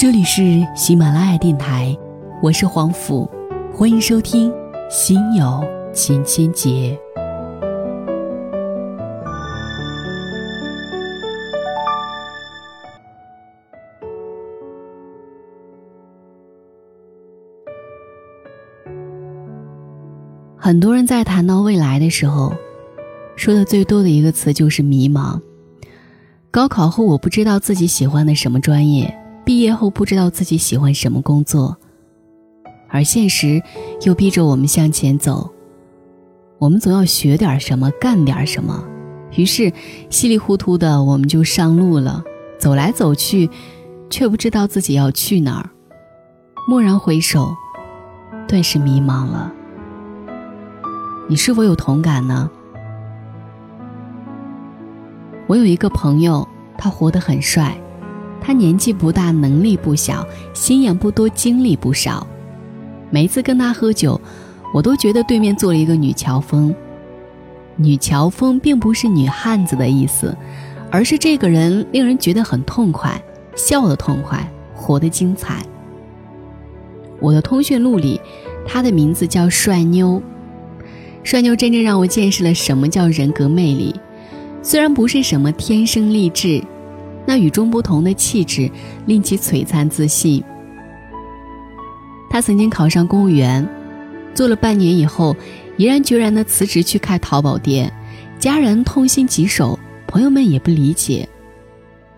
这里是喜马拉雅电台，我是黄甫，欢迎收听《心有千千结》。很多人在谈到未来的时候，说的最多的一个词就是迷茫。高考后，我不知道自己喜欢的什么专业；毕业后，不知道自己喜欢什么工作。而现实又逼着我们向前走，我们总要学点什么，干点什么。于是，稀里糊涂的我们就上路了。走来走去，却不知道自己要去哪儿。蓦然回首，顿时迷茫了。你是否有同感呢？我有一个朋友，他活得很帅，他年纪不大，能力不小，心眼不多，经历不少。每次跟他喝酒，我都觉得对面坐了一个女乔峰。女乔峰并不是女汉子的意思，而是这个人令人觉得很痛快，笑得痛快，活得精彩。我的通讯录里，他的名字叫帅妞。帅妞真正让我见识了什么叫人格魅力，虽然不是什么天生丽质，那与众不同的气质令其璀璨自信。他曾经考上公务员，做了半年以后，毅然决然地辞职去开淘宝店，家人痛心疾首，朋友们也不理解。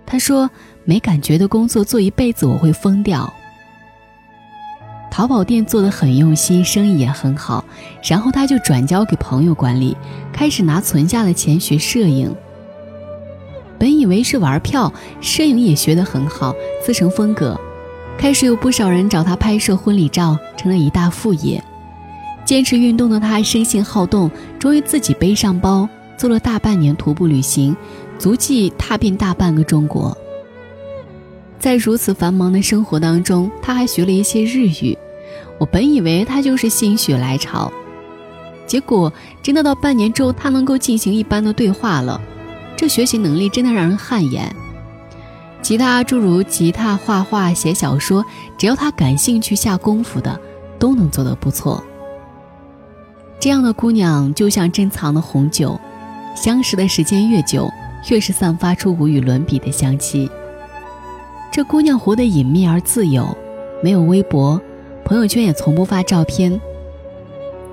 他说：“没感觉的工作做一辈子我会疯掉。”淘宝店做的很用心，生意也很好，然后他就转交给朋友管理，开始拿存下的钱学摄影。本以为是玩票，摄影也学得很好，自成风格。开始有不少人找他拍摄婚礼照，成了一大副业。坚持运动的他，生性好动，终于自己背上包，做了大半年徒步旅行，足迹踏遍大半个中国。在如此繁忙的生活当中，他还学了一些日语。我本以为他就是心血来潮，结果真的到半年之后，他能够进行一般的对话了。这学习能力真的让人汗颜。其他诸如吉他、画画、写小说，只要他感兴趣、下功夫的，都能做得不错。这样的姑娘就像珍藏的红酒，相识的时间越久，越是散发出无与伦比的香气。这姑娘活得隐秘而自由，没有微博，朋友圈也从不发照片。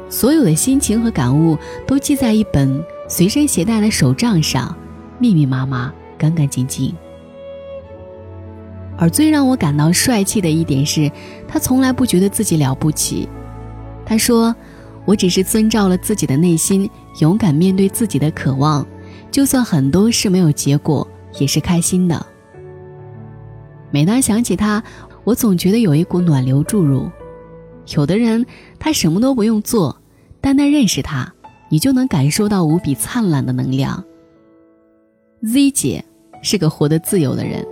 所有的心情和感悟都记在一本随身携带的手账上，密密麻麻，干干净净。而最让我感到帅气的一点是，他从来不觉得自己了不起。他说：“我只是遵照了自己的内心，勇敢面对自己的渴望，就算很多事没有结果，也是开心的。”每当想起他，我总觉得有一股暖流注入。有的人，他什么都不用做，单单认识他，你就能感受到无比灿烂的能量。Z 姐是个活得自由的人，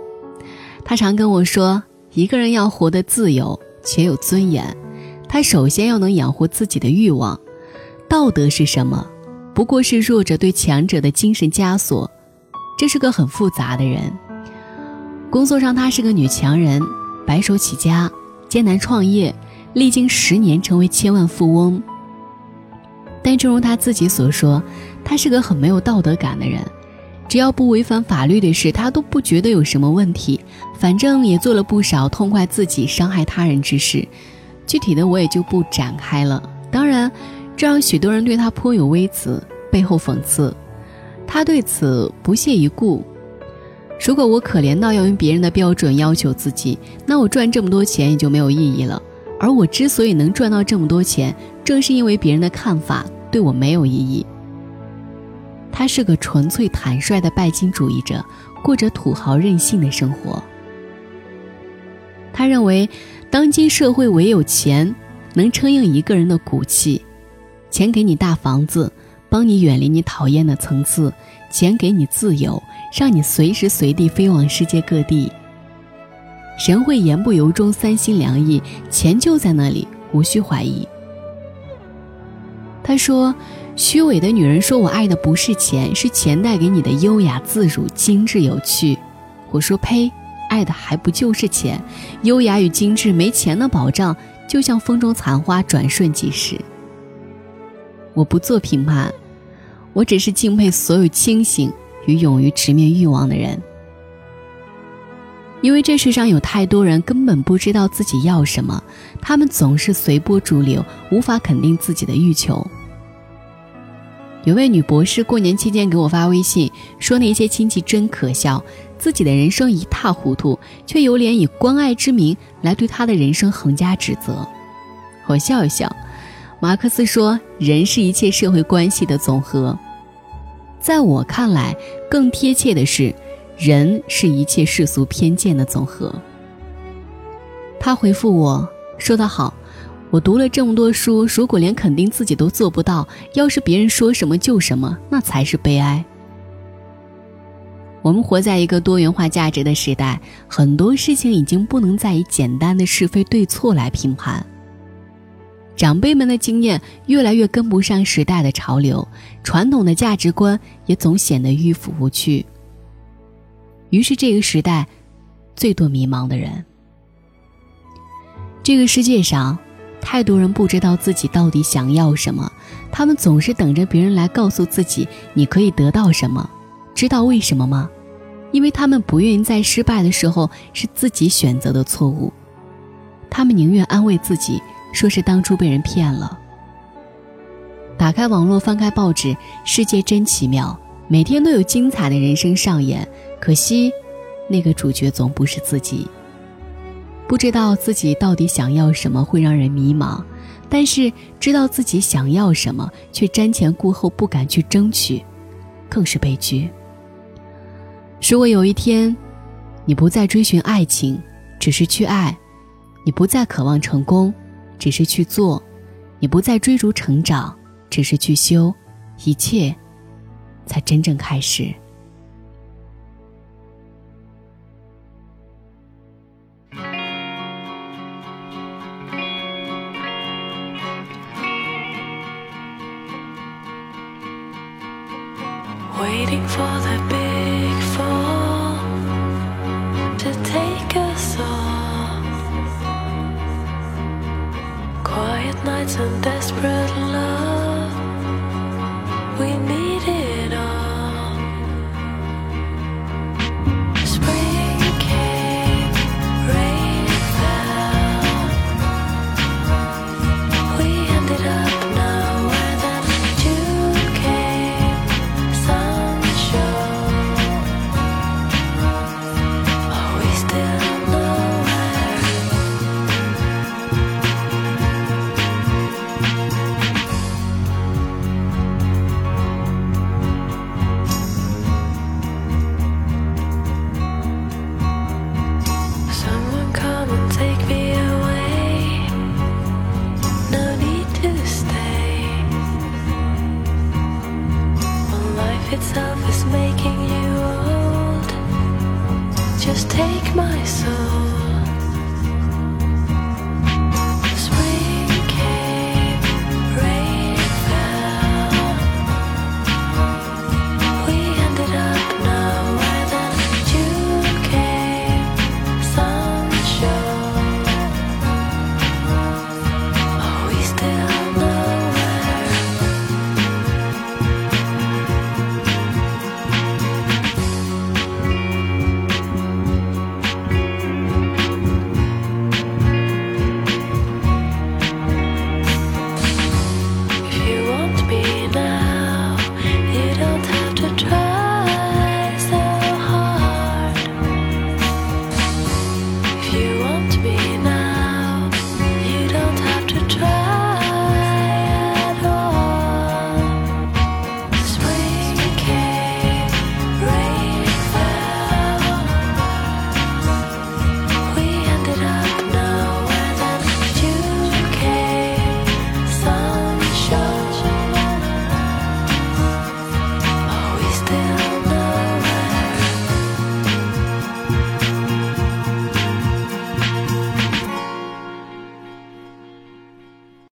她常跟我说，一个人要活得自由且有尊严，他首先要能养活自己的欲望。道德是什么？不过是弱者对强者的精神枷锁。这是个很复杂的人。工作上，她是个女强人，白手起家，艰难创业，历经十年成为千万富翁。但正如她自己所说，她是个很没有道德感的人，只要不违反法律的事，他都不觉得有什么问题。反正也做了不少痛快自己、伤害他人之事，具体的我也就不展开了。当然，这让许多人对他颇有微词，背后讽刺。他对此不屑一顾。如果我可怜到要用别人的标准要求自己，那我赚这么多钱也就没有意义了。而我之所以能赚到这么多钱，正是因为别人的看法对我没有意义。他是个纯粹坦率的拜金主义者，过着土豪任性的生活。他认为，当今社会唯有钱能撑硬一个人的骨气。钱给你大房子，帮你远离你讨厌的层次；钱给你自由。让你随时随地飞往世界各地。神会言不由衷，三心两意，钱就在那里，无需怀疑。他说：“虚伪的女人说我爱的不是钱，是钱带给你的优雅、自如、精致、有趣。”我说：“呸，爱的还不就是钱？优雅与精致没钱的保障，就像风中残花，转瞬即逝。我不做评判，我只是敬佩所有清醒与勇于直面欲望的人。因为这世上有太多人根本不知道自己要什么，他们总是随波逐流，无法肯定自己的欲求。有位女博士过年期间给我发微信，说那些亲戚真可笑，自己的人生一塌糊涂，却有脸以关爱之名来对她的人生横加指责。我笑一笑，马克思说：“人是一切社会关系的总和。”在我看来，更贴切的是。人是一切世俗偏见的总和。他回复我说得好，我读了这么多书，如果连肯定自己都做不到，要是别人说什么就什么，那才是悲哀。我们活在一个多元化价值的时代，很多事情已经不能再以简单的是非对错来评判。长辈们的经验越来越跟不上时代的潮流，传统的价值观也总显得迂腐无趣。于是，这个时代，最多迷茫的人。这个世界上，太多人不知道自己到底想要什么，他们总是等着别人来告诉自己你可以得到什么。知道为什么吗？因为他们不愿意在失败的时候是自己选择的错误，他们宁愿安慰自己，说是当初被人骗了。打开网络，翻开报纸，世界真奇妙。每天都有精彩的人生上演，可惜，那个主角总不是自己。不知道自己到底想要什么会让人迷茫，但是知道自己想要什么却瞻前顾后不敢去争取，更是悲剧。如果有一天，你不再追寻爱情，只是去爱；你不再渴望成功，只是去做；你不再追逐成长，只是去修，一切。才真正开始。Waiting for the big fall to take us off. Quiet nights and desperate love.